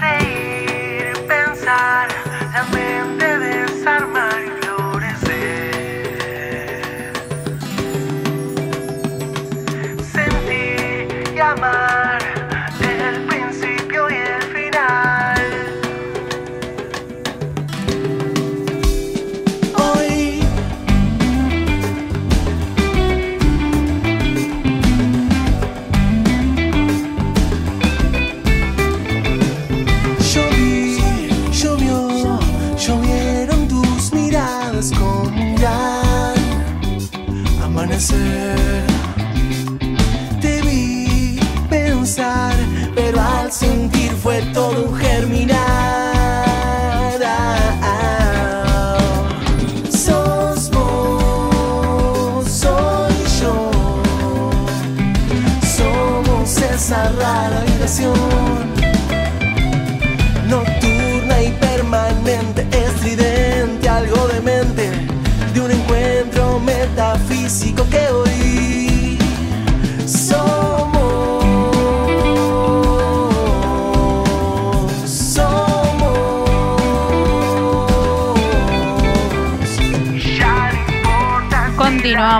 Reír, pensar, la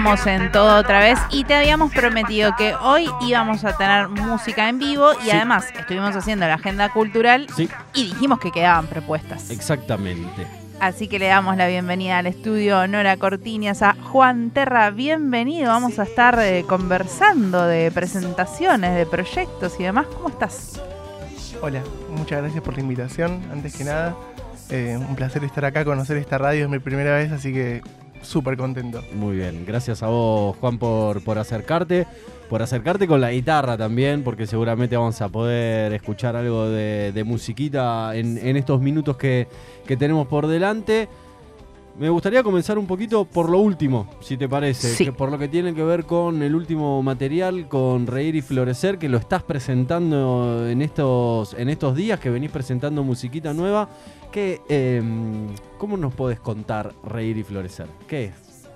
Continuamos en todo otra vez y te habíamos prometido que hoy íbamos a tener música en vivo y Sí. además estuvimos haciendo la agenda cultural Sí, y dijimos que quedaban propuestas. exactamente. Así que le damos la bienvenida al estudio Nora Cortinias a Juan Terra. Bienvenido, vamos a estar eh, conversando de presentaciones, de proyectos y demás. ¿Cómo estás? Hola, muchas gracias por la invitación. Antes que nada, eh, un placer estar acá, conocer esta radio, es mi primera vez, así que súper contento. Muy bien. Gracias a vos, Juan, por, por acercarte. Por acercarte con la guitarra también, porque seguramente vamos a poder escuchar algo de, musiquita en, en estos minutos que, que tenemos por delante. Me gustaría comenzar un poquito por lo último, si te parece, Sí. que por lo que tiene que ver con el último material, con Reír y Florecer, que lo estás presentando en estos, en estos días, que venís presentando musiquita nueva. Que, em, ¿Cómo nos podés contar Reír y Florecer? ¿Qué es?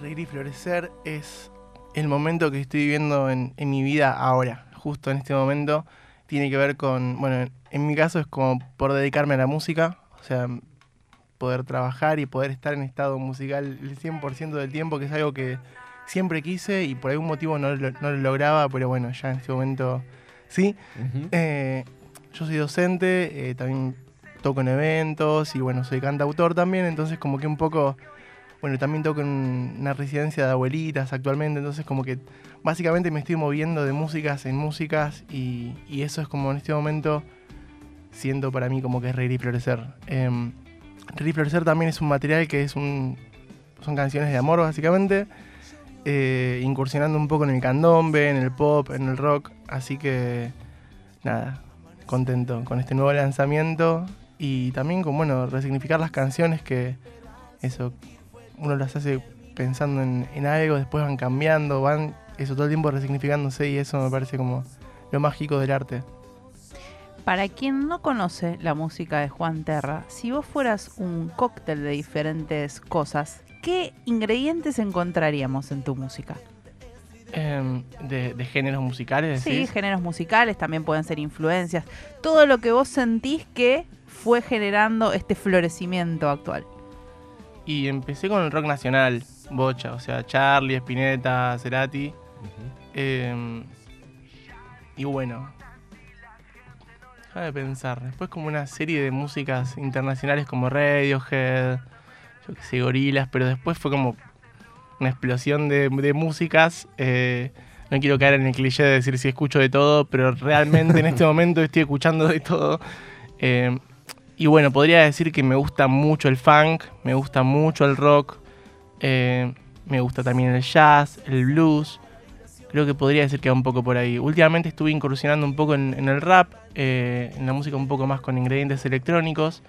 Reír y florecer es el momento que estoy viviendo en, en mi vida ahora, justo en este momento. Tiene que ver con, bueno, en, en mi caso es como por dedicarme a la música, o sea, poder trabajar y poder estar en estado musical el 100% del tiempo, que es algo que siempre quise y por algún motivo no lo, no lo lograba, pero bueno, ya en este momento sí. Eh, yo soy docente, eh, también toco en eventos y bueno, soy cantautor también, entonces como que un poco, bueno, también toco en una residencia de abuelitas actualmente, entonces como que básicamente me estoy moviendo de músicas en músicas y, y eso es como en este momento siento para mí como que es reír y florecer. Eh, reír y florecer también es un material que es un, son canciones de amor básicamente, eh, incursionando un poco en el candombe, en el pop, en el rock, así que nada, contento con este nuevo lanzamiento y también con, bueno, resignificar las canciones que eso, uno las hace pensando en, en algo, después van cambiando, van eso todo el tiempo resignificándose y eso me parece como lo mágico del arte. Para quien no conoce la música de Juan Terra, si vos fueras un cóctel de diferentes cosas, ¿qué ingredientes encontraríamos en tu música? Em, de, de géneros musicales, Sí, decís? géneros musicales, también pueden ser influencias. Todo lo que vos sentís que fue generando este florecimiento actual. Y empecé con el rock nacional, bocha, o sea, Charlie, Spinetta, Cerati. Eh, y bueno, de pensar. Después como una serie de músicas internacionales como Radiohead, yo que sé, Gorilas, pero después fue como una explosión de, de músicas. eh, no quiero caer en el cliché de decir si escucho de todo, pero realmente en este momento estoy escuchando de todo. Eh, y bueno, podría decir que me gusta mucho el funk, me gusta mucho el rock, eh, me gusta también el jazz, el blues. Creo que podría decir que va un poco por ahí. Últimamente estuve incursionando un poco en, en el rap, eh, en la música un poco más con ingredientes electrónicos.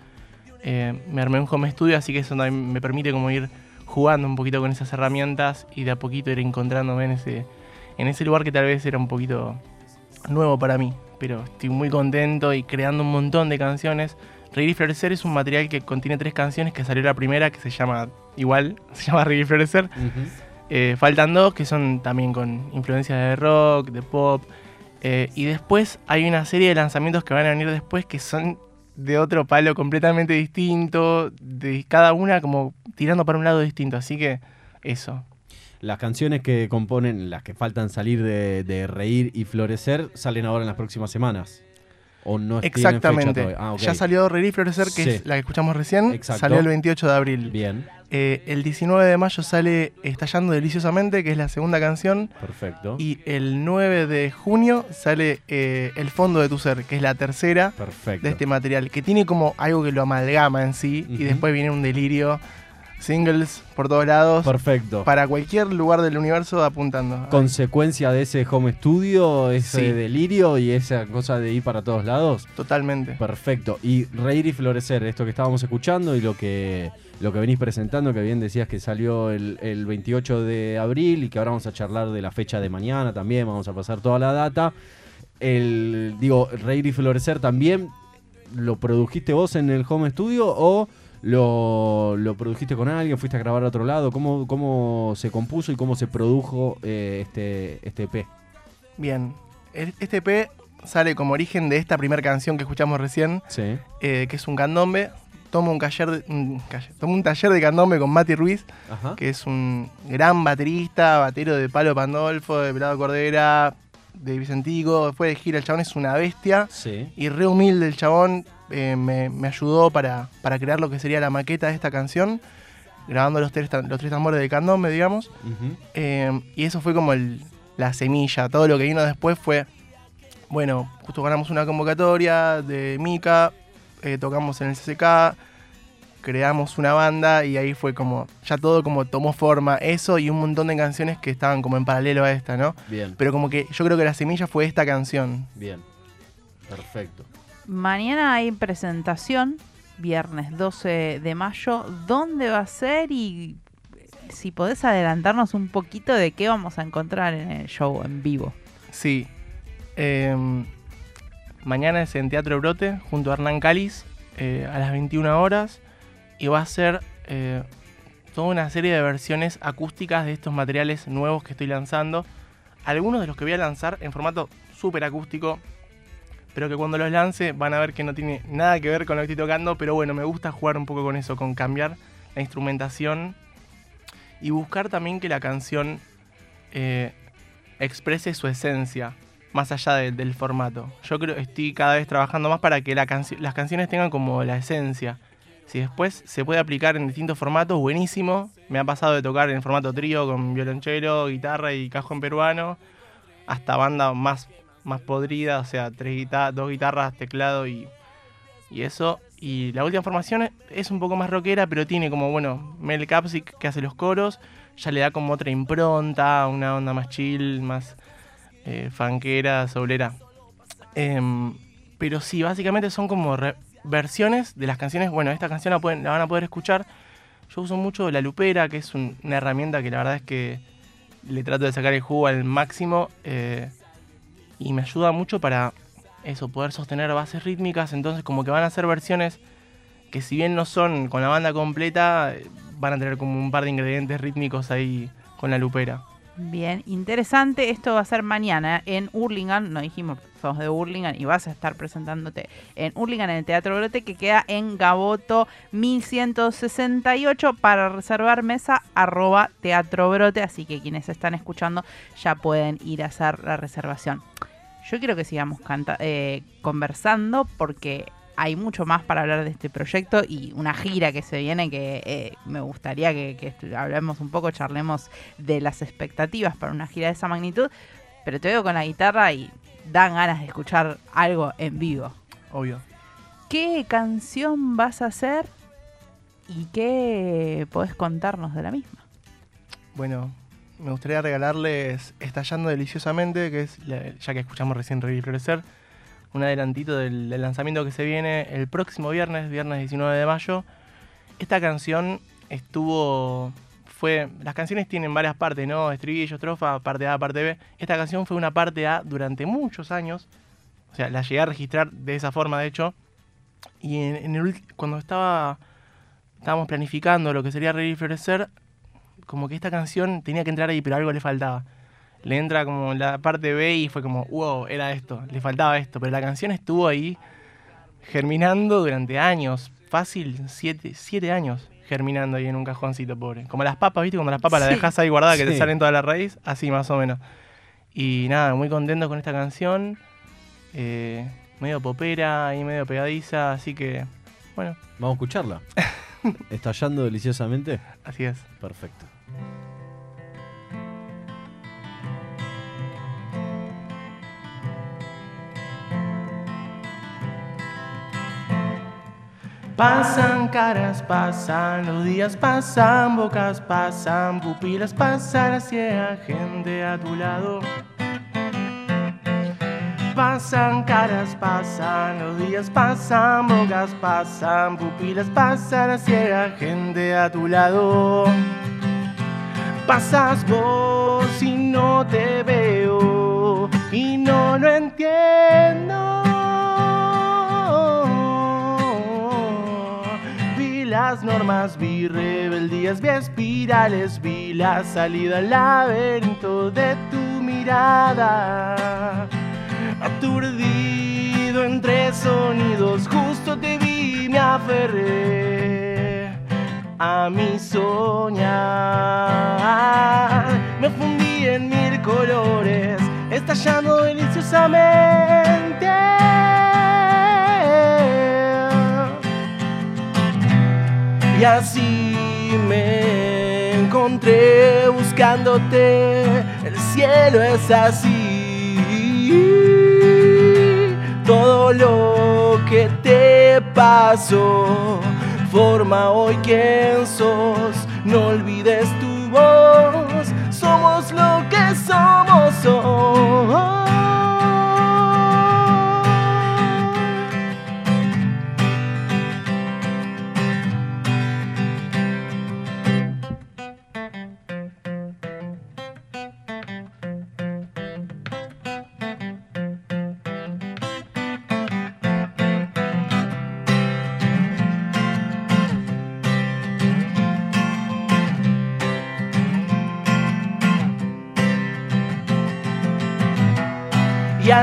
Eh, me armé un home studio, así que eso también me permite como ir jugando un poquito con esas herramientas y de a poquito ir encontrándome en ese, en ese lugar que tal vez era un poquito nuevo para mí. Pero estoy muy contento y creando un montón de canciones. Reír y Florecer es un material que contiene tres canciones, que salió la primera, que se llama igual, se llama Reír y Florecer. Ujú. Eh, faltan dos que son también con influencias de rock, de pop. Eh, y después hay una serie de lanzamientos que van a venir después que son de otro palo completamente distinto, de cada una como tirando para un lado distinto. Así que eso. Las canciones que componen, las que faltan salir de, de Reír y Florecer, salen ahora en las próximas semanas. ¿O no fecha Exactamente. Ah. Ya salió y Florecer, que Sí. es la que escuchamos recién. Exacto. Salió el 28 de abril. Bien, Eh, el 19 de mayo sale Estallando Deliciosamente, que es la segunda canción. perfecto. Y el 9 de junio sale eh, El Fondo de tu Ser, que es la tercera perfecto. de este material, que tiene como algo que lo amalgama en sí. Y después viene un delirio. Singles por todos lados. Perfecto. Para cualquier lugar del universo apuntando. Consecuencia de ese home studio, ese Sí. delirio y esa cosa de ir para todos lados. Totalmente. Perfecto. Y reír y florecer, esto que estábamos escuchando y lo que, lo que venís presentando, que bien decías que salió el, el 28 de abril y que ahora vamos a charlar de la fecha de mañana también, vamos a pasar toda la data. El, digo, reír y florecer también, ¿lo produjiste vos en el home studio o lo, lo produjiste con alguien? ¿Fuiste a grabar a otro lado? ¿Cómo, cómo se compuso y cómo se produjo eh, este, este EP? Bien. Este EP sale como origen de esta primera canción que escuchamos recién, Sí. eh, que es un candombe. Tomo un, taller de, un, tomo un taller de candombe con Mati Ruiz, Ajá. que es un gran baterista, batero de Palo Pandolfo, de Pelado Cordera, de Vicentico. Fue de gira, el chabón es una bestia. Sí. Y re humilde el chabón, eh, me, me ayudó para, para crear lo que sería la maqueta de esta canción, grabando los tres, los tres tambores de candombe, digamos. Eh, y eso fue como el- la semilla. Todo lo que vino después fue, bueno, justo ganamos una convocatoria de Mika, eh, tocamos en el CCK, creamos una banda y ahí fue como, ya todo como tomó forma. Eso y un montón de canciones que estaban como en paralelo a esta, ¿no? Bien. Pero como que yo creo que la semilla fue esta canción. Bien. Perfecto. Mañana hay presentación, viernes 12 de mayo. ¿Dónde va a ser? Y si podés adelantarnos un poquito de qué vamos a encontrar en el show en vivo. Sí. Em, mañana es en Teatro Brote, junto a Hernán Cáliz, eh, a las 21 horas. Y va a ser eh, toda una serie de versiones acústicas de estos materiales nuevos que estoy lanzando. Algunos de los que voy a lanzar en formato súper acústico, pero que cuando los lance van a ver que no tiene nada que ver con lo que estoy tocando. Pero bueno, me gusta jugar un poco con eso, con cambiar la instrumentación y buscar también que la canción eh, exprese su esencia más allá de- del formato. Yo creo estoy cada vez trabajando más para que las canciones tengan como la esencia. Si después se puede aplicar en distintos formatos, buenísimo. Me ha pasado de tocar en formato trío con violonchelo, guitarra y cajón peruano, hasta banda más, más podrida, o sea, tres guita- dos guitarras, teclado y, y eso. Y la última formación es- un poco más rockera, pero tiene como, bueno, Mel Capsic que hace los coros, ya le da como otra impronta, una onda más chill, más eh, funkera, soulera. Em, pero sí, básicamente son como versiones de las canciones. Bueno, esta canción la, van a poder escuchar. Yo uso mucho la lupera, que es un- una herramienta que la verdad es que le trato de sacar el jugo al máximo. eh, y me ayuda mucho para eso, poder sostener bases rítmicas. Entonces, como que van a ser versiones que, si bien no son con la banda completa, eh, van a tener como un par de ingredientes rítmicos ahí con la lupera. Bien, interesante. Esto va a ser mañana en Hurlingham. No dijimos somos de Hurlingham y vas a estar presentándote en Hurlingham en el Teatro Brote que queda en Gaboto 1168 para reservar mesa arroba Teatro. Así que quienes están escuchando ya pueden ir a hacer la reservación. Yo quiero que sigamos eh, conversando porque hay mucho más para hablar de este proyecto y una gira que se viene que eh, me gustaría que, hablemos un poco, charlemos de las expectativas para una gira de esa magnitud. Pero te veo con la guitarra y dan ganas de escuchar algo en vivo. Obvio. ¿Qué canción vas a hacer y qué podés contarnos de la misma? Bueno, me gustaría regalarles Estallando Deliciosamente, que es, la- ya que escuchamos recién y Florecer, un adelantito del, lanzamiento que se viene el próximo viernes, viernes 19 de mayo. Esta canción estuvo. Fue, las canciones tienen varias partes, ¿no? Estribillo, estrofa, parte A, parte B. Esta canción fue una parte A durante muchos años. O sea, la llegué a registrar de esa forma, de hecho. Y en, el cuando estaba estábamos planificando lo que sería Reír y Florecer, como que esta canción tenía que entrar ahí, pero algo le faltaba. Le entra como la parte B y fue como, wow, era esto, le faltaba esto. Pero la canción estuvo ahí germinando durante años, fácil, siete, siete años germinando ahí en un cajoncito, pobre. Como las papas, ¿viste? Cuando las papas las dejas ahí guardadas que te salen toda la raíz, así más o menos. Y nada, muy contento con esta canción. eh, medio popera y medio pegadiza, así que, bueno, Vamos a escucharla. Estallando deliciosamente. así es. Perfecto. Pasan caras, pasan los días, pasan bocas, pasan pupilas, pasan hacia gente a tu lado. Pasan caras, pasan los días, pasan bocas, pasan pupilas, pasan hacia gente a tu lado. Pasas vos y no te veo y no lo entiendo. Las normas, vi rebeldías, vi espirales, vi la salida al laberinto de tu mirada. Aturdido entre sonidos, justo te vi, me aferré a mi soñar. Me fundí en mil colores, estallando deliciosamente. Y así me encontré buscándote, el cielo es así. Todo lo que te pasó forma hoy quién sos. No olvides tu voz, somos lo que somos hoy.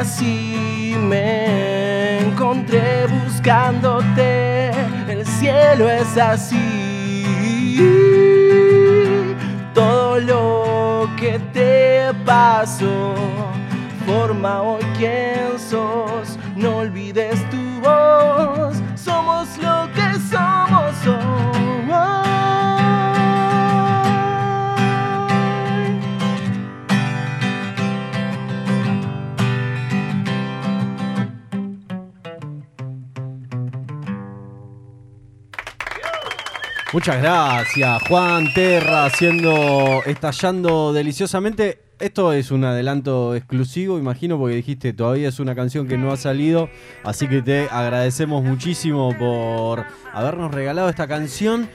Así me encontré buscándote, el cielo es así. Todo lo que te pasó forma hoy quién Muchas gracias, Juan Terra, haciendo, estallando deliciosamente. Esto es un adelanto exclusivo, imagino, porque dijiste todavía es una canción que no ha salido. Así que te agradecemos muchísimo por habernos regalado esta canción.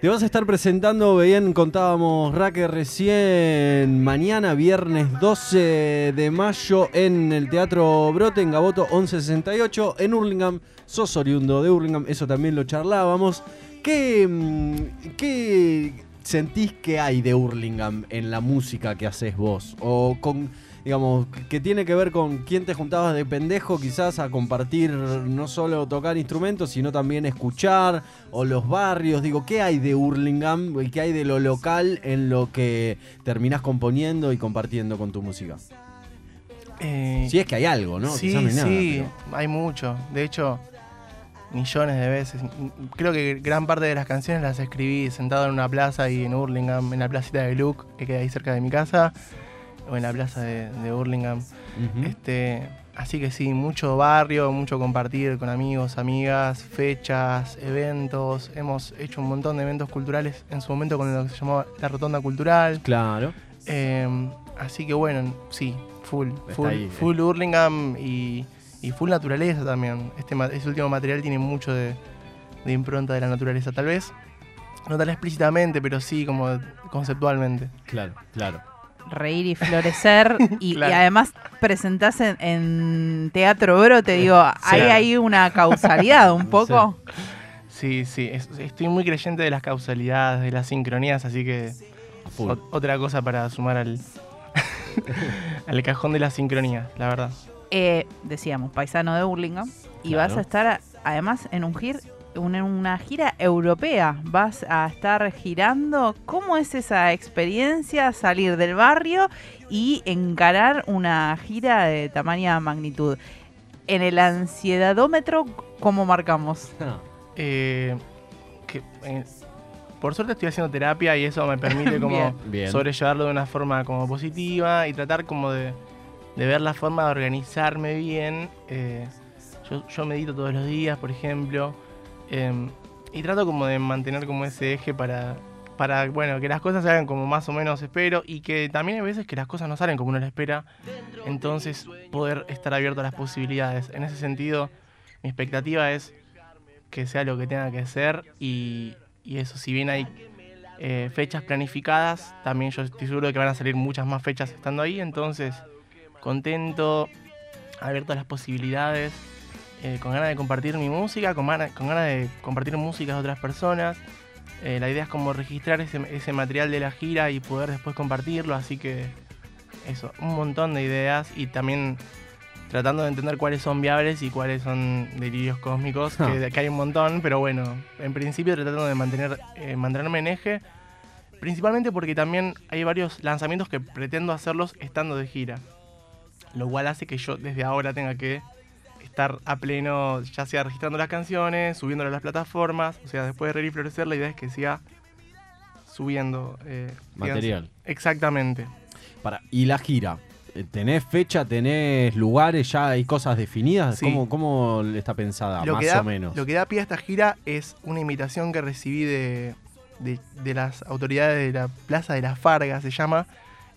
Te vas a estar presentando, bien contábamos Raque recién, mañana viernes 12 de mayo en el Teatro Brote, en Gaboto 1168, en Hurlingham. Sos oriundo de Hurlingham, eso también lo charlábamos. ¿Qué, mm, qué sentís que hay de Hurlingham en la música que haces vos? O con, digamos, que tiene que ver con quién te juntabas de pendejo quizás a compartir no solo tocar instrumentos, sino también escuchar, o los barrios, digo, ¿qué hay de Hurlingham y qué hay de lo local en lo que terminás componiendo y compartiendo con tu música? Eh, Si es que hay algo, ¿no? Sí, Quizás no hay nada, sí, pero- hay mucho. De hecho, millones de veces. Creo que gran parte de las canciones las escribí sentado en una plaza ahí en Hurlingham, en la placita de Luke, que queda ahí cerca de mi casa, o en la plaza de, de Hurlingham. Este, así que sí, mucho barrio, mucho compartir con amigos, amigas, fechas, eventos. Hemos hecho un montón de eventos culturales en su momento con lo que se llamaba la Rotonda Cultural. Claro. Eh, así que bueno, sí, full, Está full, ahí, full Hurlingham y, y full naturaleza también. Este, ma- este último material tiene mucho de, de impronta de la naturaleza, tal vez. No tan explícitamente, pero sí como conceptualmente. Claro, claro. reír y florecer y, además presentás en, en Teatro Oro, te digo, hay ahí una causalidad un poco. Sí, sí, es- estoy muy creyente de las causalidades, de las sincronías, así que otra cosa para sumar al, al cajón de la sincronía, la verdad. Eh, decíamos, paisano de Burlingame. Y Claro. vas a estar, además, en un gir, un- en una gira europea. Vas a estar girando. ¿Cómo es esa experiencia salir del barrio y encarar una gira de tamaña magnitud? En el ansiedadómetro, ¿cómo marcamos? Eh, que, eh, por suerte estoy haciendo terapia y eso me permite como. Bien. sobrellevarlo de una forma como positiva y tratar como de, de ver la forma de organizarme bien. Eh, yo, yo medito todos los días, por ejemplo, em, y trato como de mantener como ese eje para, para, bueno, que las cosas se hagan como más o menos espero y que también hay veces que las cosas no salen como uno las espera, entonces poder estar abierto a las posibilidades. En ese sentido, mi expectativa es que sea lo que tenga que ser y, y eso, si bien hay eh, fechas planificadas, también yo estoy seguro de que van a salir muchas más fechas estando ahí, entonces contento, abierto a las posibilidades, eh, con ganas de compartir mi música, con ganas, de compartir música de otras personas. Eh, la idea es como registrar ese, ese material de la gira y poder después compartirlo, así que eso, un montón de ideas y también tratando de entender cuáles son viables y cuáles son delirios cósmicos, que, que hay un montón, pero bueno, en principio tratando de mantener, eh, mantenerme en eje, principalmente porque también hay varios lanzamientos que pretendo hacerlos estando de gira, lo cual hace que yo desde ahora tenga que estar a pleno, ya sea registrando las canciones, subiéndolas a las plataformas, o sea, después de Reír y Florecer la idea es que siga subiendo eh, Material. Exactamente. Para, ¿Y la gira? Eh, ¿Tenés fecha, tenés lugares, ya hay cosas definidas? Sí. ¿Cómo, ¿Cómo está pensada, lo más da, o menos? Lo que da pie a esta gira es una invitación que recibí de, de- de las autoridades de la Plaza de las Fargas, se llama,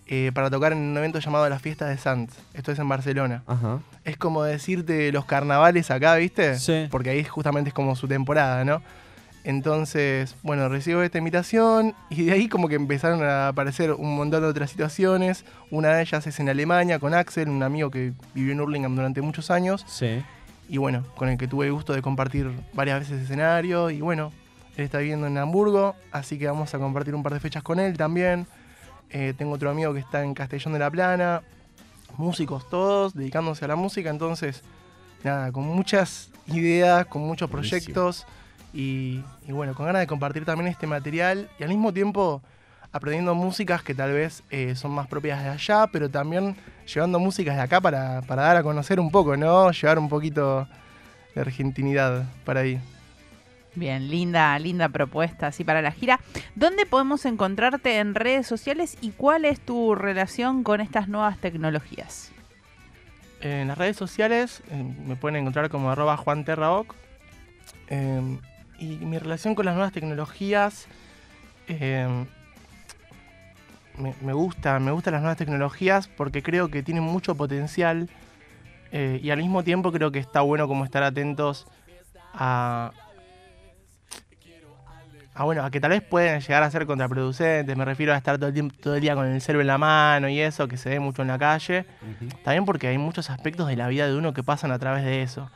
eh, para tocar en un evento llamado la Fiesta de Sants. Esto es en Barcelona. Ajá. Es como decirte los carnavales acá, ¿viste? Sí. Porque ahí justamente es como su temporada, ¿no? Entonces, bueno, recibo esta invitación y de ahí como que empezaron a aparecer un montón de otras situaciones. Una de ellas es en Alemania con Axel, un amigo que vivió en Hurlingham durante muchos años Sí. y bueno, con el que tuve el gusto de compartir varias veces escenario y bueno, él está viviendo en Hamburgo, así que vamos a compartir un par de fechas con él también. Eh, tengo otro amigo que está en Castellón de la Plana, músicos todos, dedicándose a la música, entonces nada, con muchas ideas, con muchos proyectos y, y bueno, con ganas de compartir también este material y al mismo tiempo aprendiendo músicas que tal vez eh, son más propias de allá, pero también llevando músicas de acá para, para dar a conocer un poco, ¿no? Llevar un poquito de argentinidad para ahí. Bien, linda, linda propuesta así para la gira. ¿Dónde podemos encontrarte en redes sociales y cuál es tu relación con estas nuevas tecnologías? En las redes sociales eh, me pueden encontrar como arroba juanterraoc. Eh, y mi relación con las nuevas tecnologías eh, me, me gusta, me gustan las nuevas tecnologías porque creo que tienen mucho potencial eh, y al mismo tiempo creo que está bueno como estar atentos a, a bueno, a que tal vez pueden llegar a ser contraproducentes, me refiero a estar todo el, tiempo, todo el día con el celular en la mano y eso, que se ve mucho en la calle. También porque hay muchos aspectos de la vida de uno que pasan a través de eso.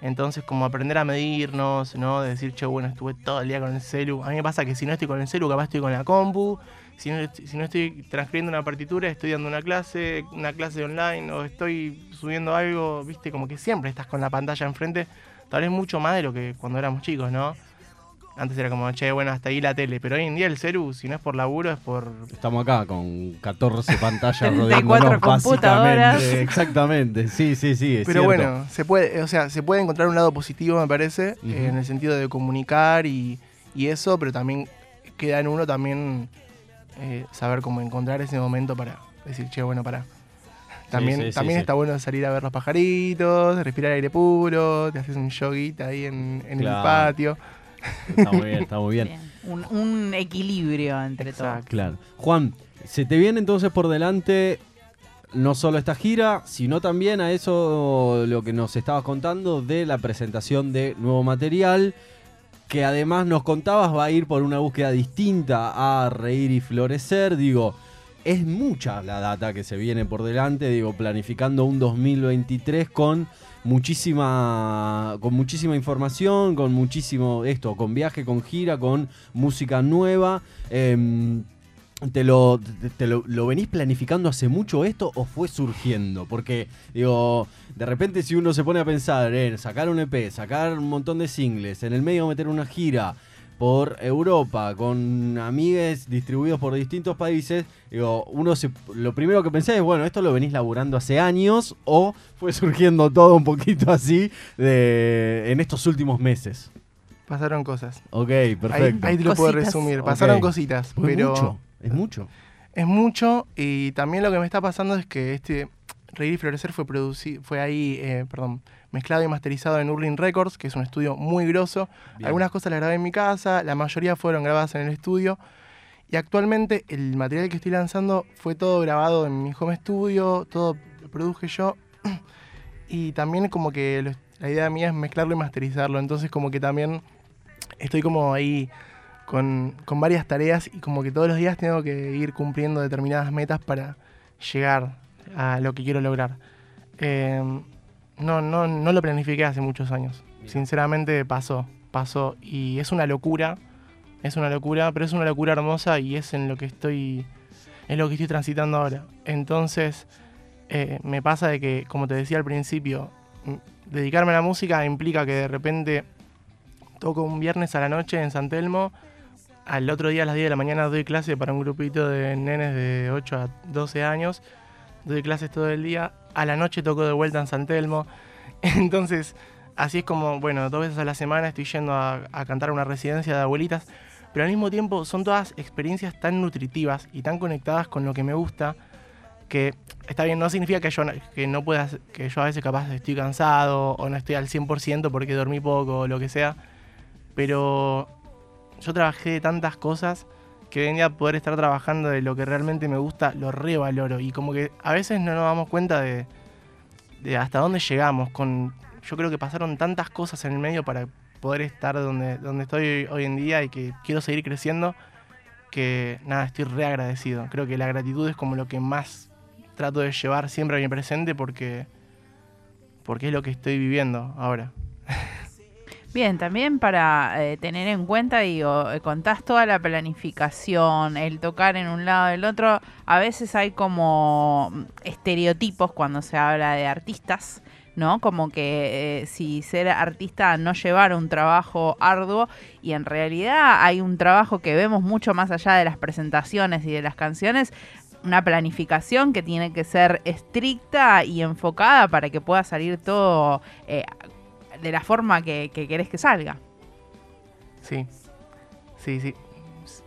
Entonces, como aprender a medirnos, ¿no? De decir, che, bueno, estuve todo el día con el celu. A mí me pasa que si no estoy con el celu, capaz estoy con la compu. Si no, si no estoy transcribiendo una partitura, estoy dando una clase, una clase online, o estoy subiendo algo, viste, como que siempre estás con la pantalla enfrente. Tal vez mucho más de lo que cuando éramos chicos, ¿no? Antes era como, che, bueno, hasta ahí la tele. Pero hoy en día el celu, si no es por laburo, es por Estamos acá con 14 pantallas 34 rodeándonos, computadoras. básicamente. Exactamente, sí, sí, sí, es Pero cierto. bueno, se puede, o sea, se puede encontrar un lado positivo, me parece, eh, en el sentido de comunicar y, y eso, pero también queda en uno también eh, saber cómo encontrar ese momento para decir, che, bueno, para. También, sí, sí, también sí. está bueno salir a ver los pajaritos, respirar aire puro, te haces un yoguita ahí en, en Claro. el patio. Está muy bien, está muy bien. Bien, Un, un equilibrio entre Exacto. Claro. Juan, se te viene entonces por delante no solo esta gira, sino también a eso lo que nos estabas contando de la presentación de nuevo material, que además nos contabas va a ir por una búsqueda distinta a Reír y Florecer. Digo, es mucha la data que se viene por delante, digo, planificando un 2023 con muchísima con muchísima información, con muchísimo esto, con viaje, con gira, con música nueva. em, ¿Te, lo, te, lo, lo venís planificando hace mucho esto o fue surgiendo? Porque, digo, de repente si uno se pone a pensar en sacar un EP, sacar un montón de singles, en el medio meter una gira por Europa con amigues distribuidos por distintos países, digo, uno se, lo primero que pensé es, bueno, esto lo venís laburando hace años o fue surgiendo todo un poquito así de, en estos últimos meses. Pasaron cosas. Ok, Ahí, perfecto. ahí te lo puedo resumir. Pasaron cositas, pero mucho, es mucho. es mucho. Y también lo que me está pasando es que este Reír y Florecer fue fue ahí, eh, perdón, mezclado y masterizado en Urlin Records, que es un estudio muy grosso. Bien. Algunas cosas las grabé en mi casa, la mayoría fueron grabadas en el estudio. Y actualmente el material que estoy lanzando fue todo grabado en mi home studio, todo lo produje yo. Y también como que lo- la idea mía es mezclarlo y masterizarlo. Entonces como que también estoy como ahí con, con varias tareas y como que todos los días tengo que ir cumpliendo determinadas metas para llegar a lo que quiero lograr. Eh, no, no, no lo planifiqué hace muchos años. Sinceramente pasó, pasó. Y es una locura, es una locura, pero es una locura hermosa y es en lo que estoy, es lo que estoy transitando ahora. Entonces, eh, me pasa de que, como te decía al principio, dedicarme a la música implica que de repente toco un viernes a la noche en San Telmo, al otro día a las 10 de la mañana doy clase para un grupito de nenes de 8 a 12 años, doy clases todo el día, a la noche toco de vuelta en San Telmo, entonces así es como, bueno, dos veces a la semana estoy yendo a, a cantar a una residencia de abuelitas, pero al mismo tiempo son todas experiencias tan nutritivas y tan conectadas con lo que me gusta, que está bien, no significa que yo, que no pueda, que yo a veces capaz estoy cansado o no estoy al 100% porque dormí poco o lo que sea, pero yo trabajé de tantas cosas que en día poder estar trabajando de lo que realmente me gusta lo revaloro y como que a veces no nos damos cuenta de, de hasta dónde llegamos con yo creo que pasaron tantas cosas en el medio para poder estar donde, donde estoy hoy en día y que quiero seguir creciendo que nada, estoy re agradecido. Creo que la gratitud es como lo que más trato de llevar siempre a mi presente porque, porque es lo que estoy viviendo ahora. Bien, también para eh, tener en cuenta, digo, eh, contás toda la planificación, el tocar en un lado del otro. A veces hay como mm, estereotipos cuando se habla de artistas, ¿no? Como que eh, si ser artista no llevar un trabajo arduo y en realidad hay un trabajo que vemos mucho más allá de las presentaciones y de las canciones. Una planificación que tiene que ser estricta y enfocada para que pueda salir todo eh, de la forma que, que querés que salga. Sí, sí, sí.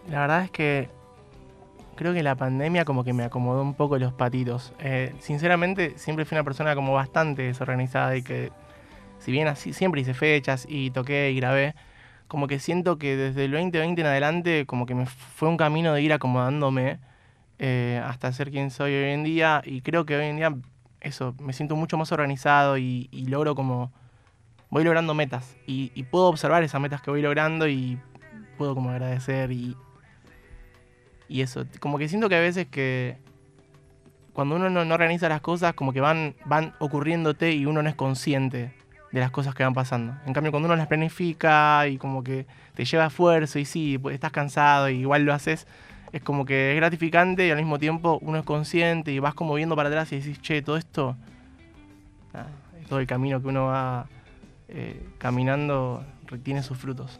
La verdad es que creo que la pandemia como que me acomodó un poco los patitos. Eh, sinceramente, siempre fui una persona como bastante desorganizada y que, si bien así siempre hice fechas y toqué y grabé, como que siento que desde el 2020 en adelante como que me fue un camino de ir acomodándome eh, hasta ser quien soy hoy en día y creo que hoy en día eso, me siento mucho más organizado y, y logro como voy logrando metas y, puedo observar esas metas que voy logrando y puedo como agradecer y, y eso. Como que siento que a veces que cuando uno no, organiza las cosas, como que van, van ocurriéndote y uno no es consciente de las cosas que van pasando. En cambio, cuando uno las planifica y como que te lleva esfuerzo y sí, pues estás cansado y igual lo haces, es como que es gratificante y al mismo tiempo uno es consciente y vas como viendo para atrás y decís, che, todo esto, todo el camino que uno va eh, caminando tiene sus frutos.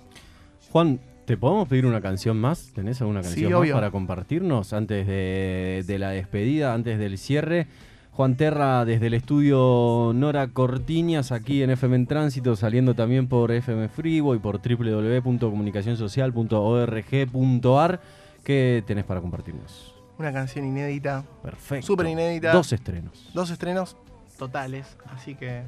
Juan, ¿te podemos pedir una canción más? ¿Tenés alguna Sí, canción más obvio. para compartirnos antes de, de la despedida, antes del cierre? Juan Terra desde el estudio Nora Cortiñas aquí en FM en Tránsito, saliendo también por FM Freeway, por www.comunicacionsocial.org.ar. ¿Qué tenés para compartirnos? Una canción inédita, Perfecto. súper inédita. Dos estrenos. Dos estrenos totales, así que.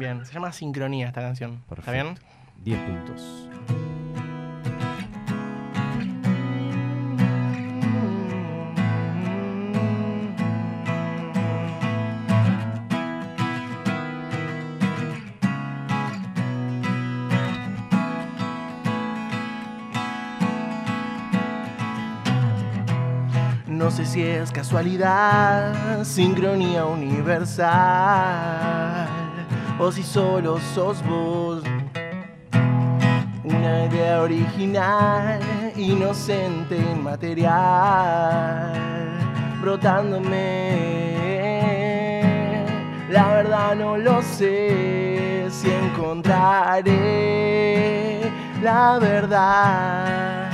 Bien, se llama Sincronía esta canción. ¿Está bien? 10 puntos. No sé si es casualidad, sincronía universal, o si solo sos vos. Una idea original inocente, inmaterial, brotándome. La verdad no lo sé si encontraré la verdad.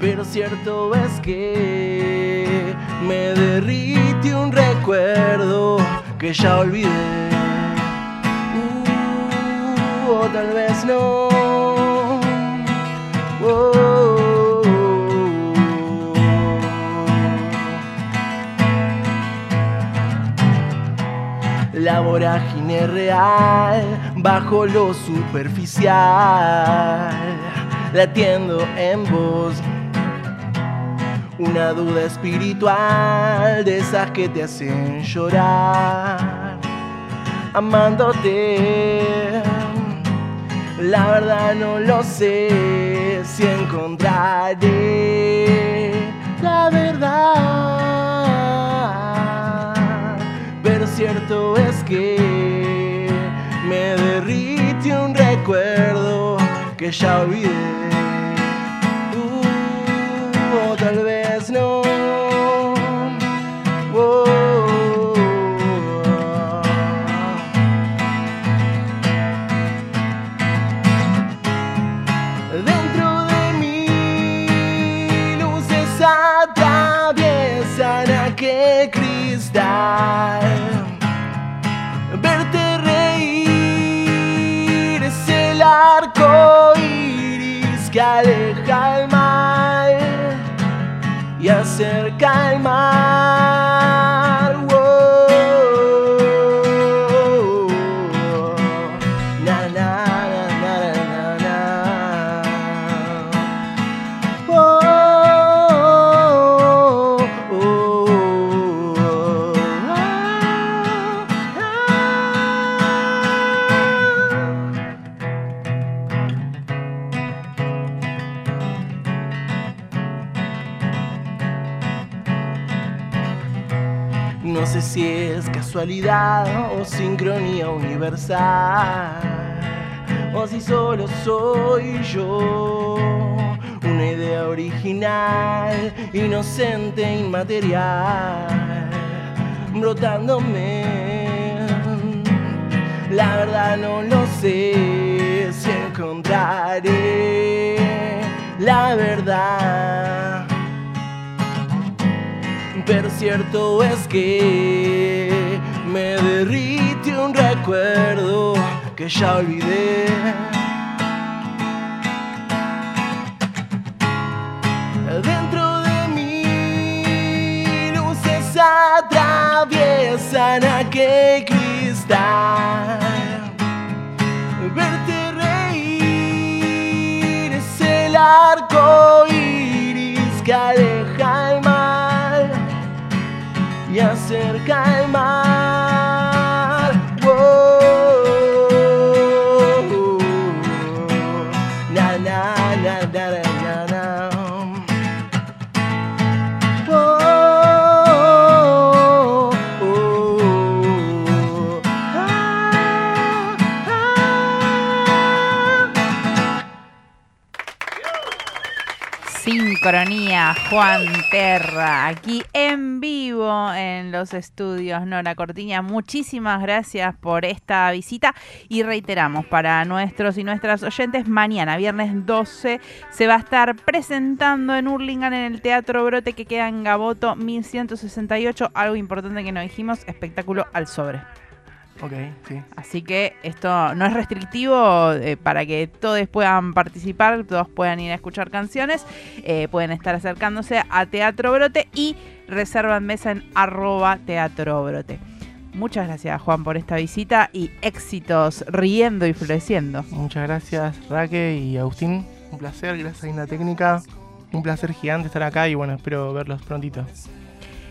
Pero cierto es que me derrite un recuerdo que ya olvidé. Uh, o tal vez no. Oh. La vorágine real bajo lo superficial, latiendo en voz. Una duda espiritual de esas que te hacen llorar, amándote. La verdad no lo sé si encontraré la verdad. Pero cierto es que me derrite un recuerdo que ya olvidé. Uh, o tal vez no. Si es casualidad o sincronía universal, o si solo soy yo, una idea original, inocente, inmaterial, brotándome. La verdad no lo sé si encontraré la verdad. Pero cierto es que me derrite un recuerdo que ya olvidé. Dentro de mí luces atraviesan aquel Juan Terra, aquí en vivo en los estudios Nora Cortiña. Muchísimas gracias por esta visita y reiteramos para nuestros y nuestras oyentes, mañana, viernes 12, se va a estar presentando en Hurlingham en el Teatro Brote que queda en Gaboto 1168. Algo importante que nos dijimos, espectáculo al sobre. Ok, sí. Así que esto no es restrictivo eh, para que todos puedan participar, todos puedan ir a escuchar canciones, eh, pueden estar acercándose a Teatro Brote y reservan mesa en arroba Teatro Brote. Muchas gracias Juan por esta visita y éxitos riendo y floreciendo. Muchas gracias Raque y Agustín. Un placer, gracias a Inda Técnica. Un placer gigante estar acá y bueno, espero verlos prontito.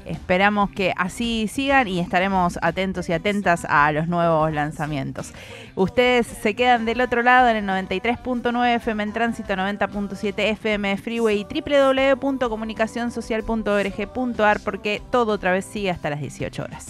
Esperamos que así sigan y estaremos atentos y atentas a los nuevos lanzamientos. Ustedes se quedan del otro lado en el 93.9 FM en tránsito, 90.7 FM Freeway y www.comunicacionsocial.org.ar porque todo otra vez sigue hasta las 18 horas.